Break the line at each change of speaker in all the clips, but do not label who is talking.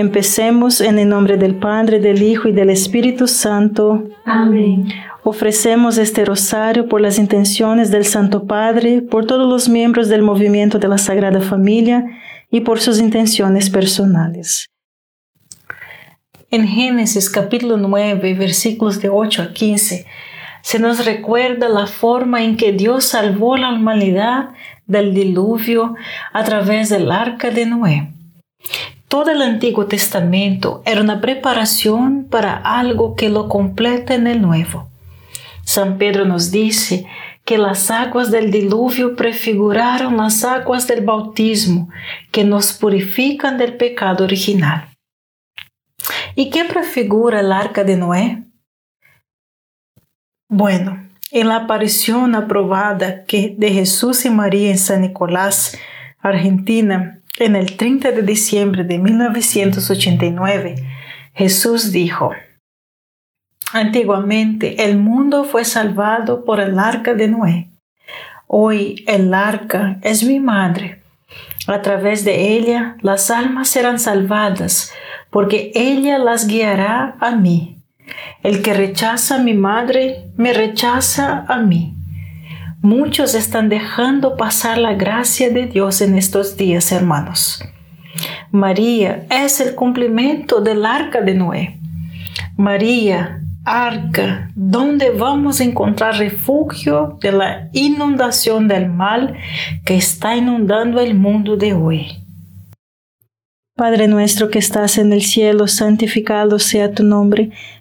Empecemos en el nombre del Padre, del Hijo y del Espíritu Santo.
Amén.
Ofrecemos este rosario por las intenciones del Santo Padre, por todos los miembros del movimiento de la Sagrada Familia y por sus intenciones personales. En Génesis capítulo 9, versículos de 8 a 15, se nos recuerda la forma en que Dios salvó a la humanidad del diluvio a través del arca de Noé. Todo el Antiguo Testamento era una preparación para algo que lo completa en el Nuevo. San Pedro nos dice que las aguas del diluvio prefiguraron las aguas del bautismo que nos purifican del pecado original. ¿Y qué prefigura el arca de Noé? Bueno, en la aparición aprobada que de Jesús y María en San Nicolás, Argentina, en el 30 de diciembre de 1989, Jesús dijo, Antiguamente el mundo fue salvado por el arca de Noé. Hoy el arca es mi madre. A través de ella las almas serán salvadas, porque ella las guiará a mí. El que rechaza a mi madre, me rechaza a mí. Muchos están dejando pasar la gracia de Dios en estos días, hermanos. María es el cumplimiento del arca de Noé. María arca donde vamos a encontrar refugio de la inundación del mal que está inundando el mundo de hoy. Padre nuestro que estás en el cielo, santificado sea tu nombre,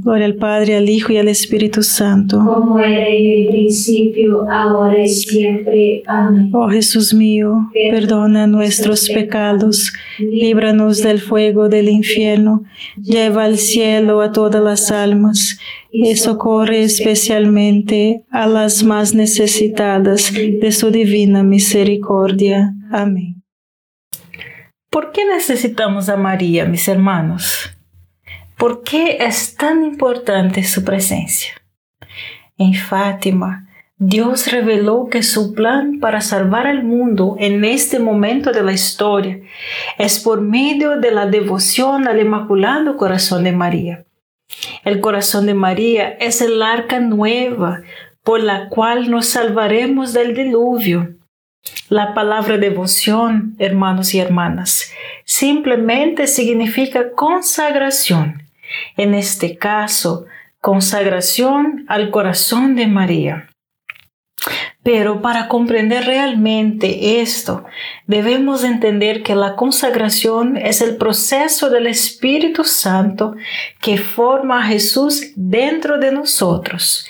Gloria al Padre, al Hijo y al Espíritu Santo.
Como era en el principio, ahora y siempre. Amén.
Oh Jesús mío, perdona nuestros pecados, líbranos del fuego del infierno, lleva al cielo a todas las almas y socorre especialmente a las más necesitadas de su divina misericordia. Amén.
¿Por qué necesitamos a María, mis hermanos? ¿Por qué es tan importante su presencia? En Fátima, Dios reveló que su plan para salvar al mundo en este momento de la historia es por medio de la devoción al Inmaculado Corazón de María. El corazón de María es el arca nueva por la cual nos salvaremos del diluvio. La palabra devoción, hermanos y hermanas, simplemente significa consagración. En este caso, consagración al corazón de María. Pero para comprender realmente esto, debemos entender que la consagración es el proceso del Espíritu Santo que forma a Jesús dentro de nosotros.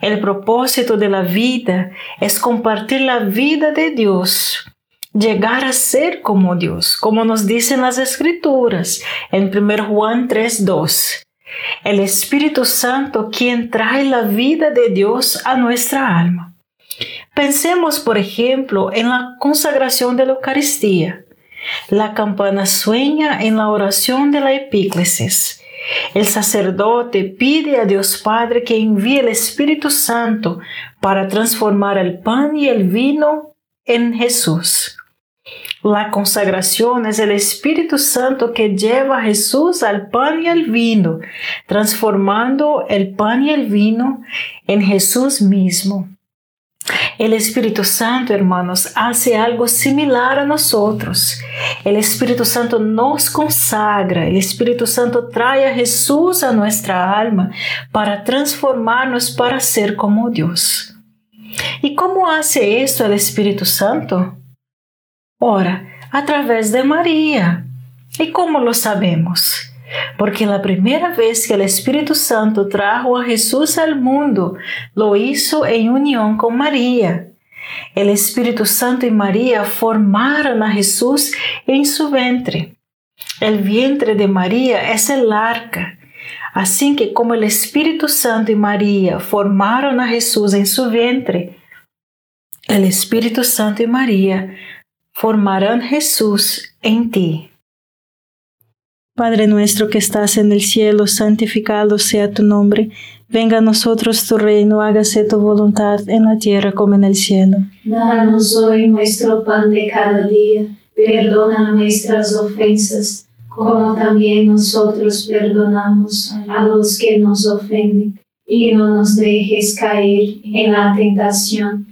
El propósito de la vida es compartir la vida de Dios llegar a ser como Dios, como nos dicen las escrituras en 1 Juan 3:2. El Espíritu Santo quien trae la vida de Dios a nuestra alma. Pensemos, por ejemplo, en la consagración de la Eucaristía. La campana sueña en la oración de la epíclesis. El sacerdote pide a Dios Padre que envíe el Espíritu Santo para transformar el pan y el vino en Jesús. La consagración es el Espíritu Santo que lleva a Jesús al pan y al vino, transformando el pan y el vino en Jesús mismo. El Espíritu Santo, hermanos, hace algo similar a nosotros. El Espíritu Santo nos consagra, el Espíritu Santo trae a Jesús a nuestra alma para transformarnos para ser como Dios. ¿Y cómo hace esto el Espíritu Santo? Ora, a través de María. ¿Y cómo lo sabemos? porque la primera vez que el Espíritu Santo trajo a Jesús al mundo, lo hizo en unión con María. El Espíritu Santo y María formaron a Jesús en su vientre. El vientre de María es el arca. Así que como el Espíritu Santo y María formaron a Jesús en su vientre, el Espíritu Santo y María formarán Jesús en ti.
Padre nuestro que estás en el cielo, santificado sea tu nombre. Venga a nosotros tu reino, hágase tu voluntad en la tierra como en el cielo.
Danos hoy nuestro pan de cada día. Perdona nuestras ofensas, como también nosotros perdonamos a los que nos ofenden. Y no nos dejes caer en la tentación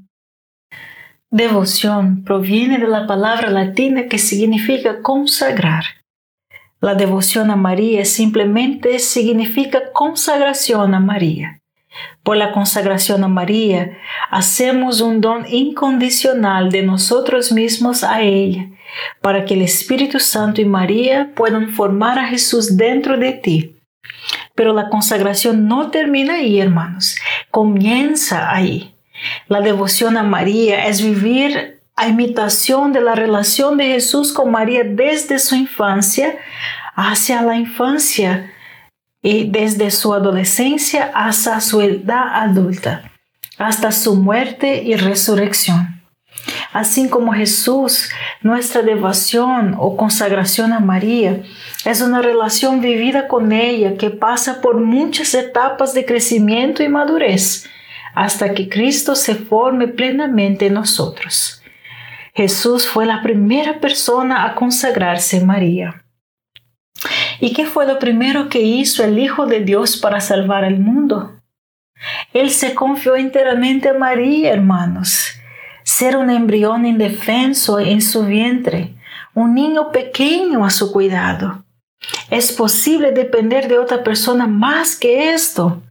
Devoción proviene de la palabra latina que significa consagrar. La devoción a María simplemente significa consagración a María. Por la consagración a María, hacemos un don incondicional de nosotros mismos a ella, para que el Espíritu Santo y María puedan formar a Jesús dentro de ti. Pero la consagración no termina ahí, hermanos, comienza ahí. La devoción a María es vivir a imitación de la relación de Jesús con María desde su infancia hacia la infancia y desde su adolescencia hasta su edad adulta, hasta su muerte y resurrección. Así como Jesús, nuestra devoción o consagración a María es una relación vivida con ella que pasa por muchas etapas de crecimiento y madurez hasta que Cristo se forme plenamente en nosotros. Jesús fue la primera persona a consagrarse a María. ¿Y qué fue lo primero que hizo el Hijo de Dios para salvar al mundo? Él se confió enteramente a María, hermanos. Ser un embrión indefenso en su vientre, un niño pequeño a su cuidado. ¿Es posible depender de otra persona más que esto?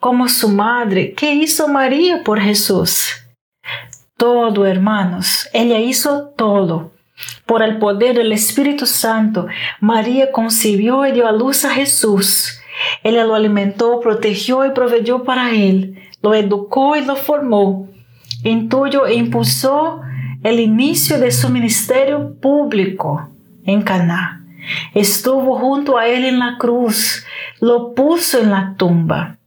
Como su madre. ¿Qué hizo María por Jesús? Todo, hermanos. Ella hizo todo. Por el poder del Espíritu Santo, María concibió y dio a luz a Jesús. Ella lo alimentó, protegió y proveyó para él. Lo educó y lo formó. Intuyó e impulsó el inicio de su ministerio público en Caná. Estuvo junto a él en la cruz, lo puso en la tumba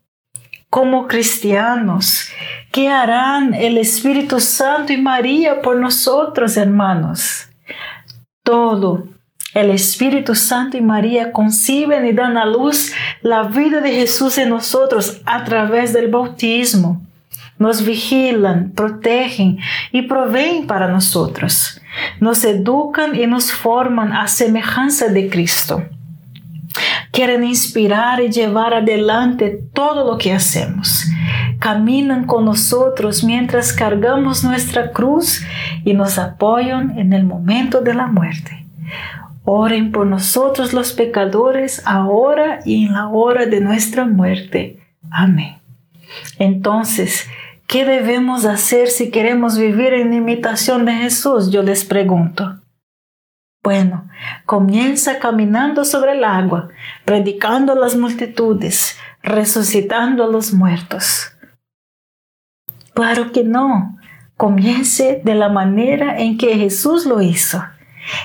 como cristianos. ¿Qué harán el Espíritu Santo y María por nosotros, hermanos? Todo. El Espíritu Santo y María conciben y dan a luz la vida de Jesús en nosotros a través del bautismo. Nos vigilan, protegen y proveen para nosotros. Nos educan y nos forman a semejanza de Cristo quieren inspirar y llevar adelante todo lo que hacemos. Caminan con nosotros mientras cargamos nuestra cruz y nos apoyan en el momento de la muerte. Oren por nosotros los pecadores ahora y en la hora de nuestra muerte. Amén. Entonces,
¿Qué debemos hacer si queremos vivir en imitación de Jesús? Yo les pregunto. Bueno, comienza caminando sobre el agua, predicando a las multitudes, resucitando a los muertos. Claro que no. Comience de la manera en que Jesús lo hizo,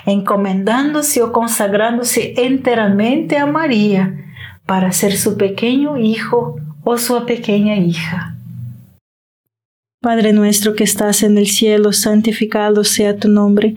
encomendándose o consagrándose enteramente a María para ser su pequeño hijo o su pequeña hija.
Padre nuestro que estás en el cielo, santificado sea tu nombre.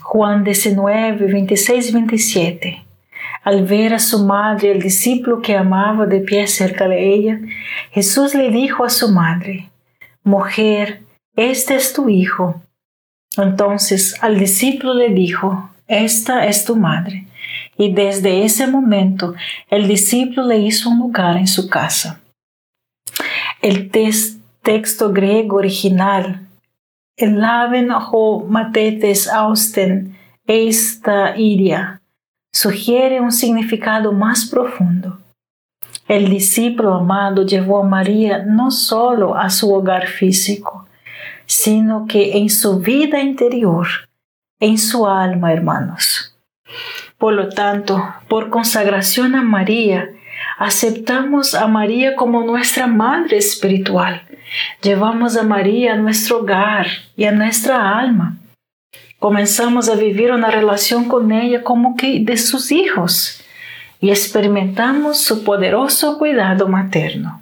Juan 19, 26 27. Al ver a su madre, el discípulo que amaba de pie cerca de ella, Jesús le dijo a su madre, Mujer, este es tu hijo. Entonces al discípulo le dijo, Esta es tu madre. Y desde ese momento el discípulo le hizo un lugar en su casa. El texto griego original, laven ho matetes austen esta iria, sugiere un significado más profundo.
El discípulo amado llevó a María no solo a su hogar físico, sino que en su vida interior, en su alma, hermanos. Por lo tanto, por consagración a María, aceptamos a María como nuestra madre espiritual. Llevamos a María a nuestro hogar y a nuestra alma. Comenzamos a vivir una relación con ella como que de sus hijos y experimentamos su poderoso cuidado materno.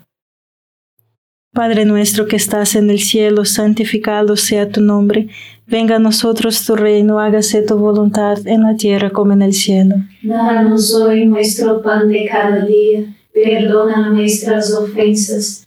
Padre nuestro que estás en el cielo, santificado sea tu nombre. Venga a nosotros tu reino, hágase tu voluntad en la tierra como en el cielo.
Danos hoy nuestro pan de cada día. Perdona nuestras ofensas,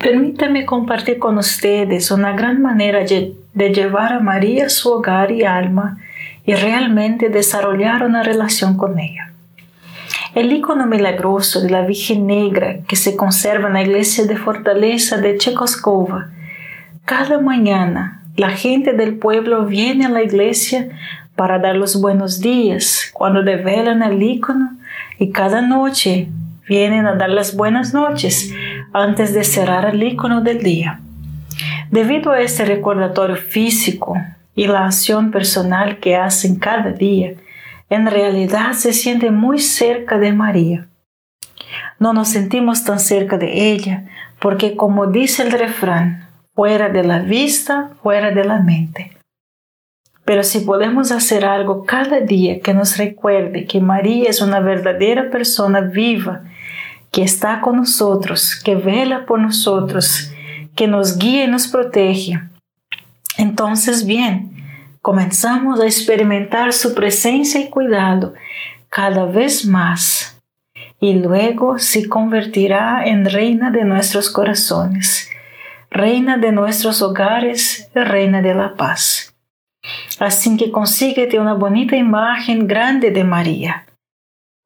Permítame compartir con ustedes una gran manera de, llevar a María a su hogar y alma y realmente desarrollar una relación con ella. El icono milagroso de la Virgen Negra que se conserva en la iglesia de Fortaleza de Chekoskova, cada mañana la gente del pueblo viene a la iglesia para dar los buenos días cuando develan el icono y cada noche vienen a dar las buenas noches antes de cerrar el icono del día. Debido a este recordatorio físico y la acción personal que hacen cada día, en realidad se siente muy cerca de María.
no nos sentimos tan cerca de ella, porque como dice el refrán, fuera de la vista, fuera de la mente. Pero si podemos hacer algo cada día que nos recuerde que María es una verdadera persona viva, que está con nosotros, que vela por nosotros, que nos guía y nos protege, entonces bien, comenzamos a experimentar su presencia y cuidado cada vez más y luego se convertirá en reina de nuestros corazones, reina de nuestros hogares reina de la paz. Así que consíguete una bonita imagen grande de María.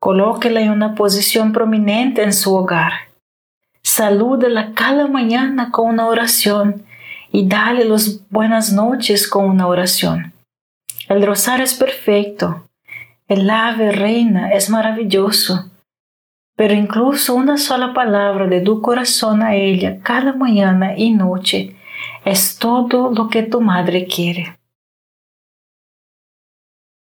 Colóquela en una posición prominente en su hogar. Salúdala cada mañana con una oración y dale las buenas noches con una oración. El rosario es perfecto, el ave reina es maravilloso, pero incluso una sola palabra de tu corazón a ella cada mañana y noche es todo lo que tu madre quiere.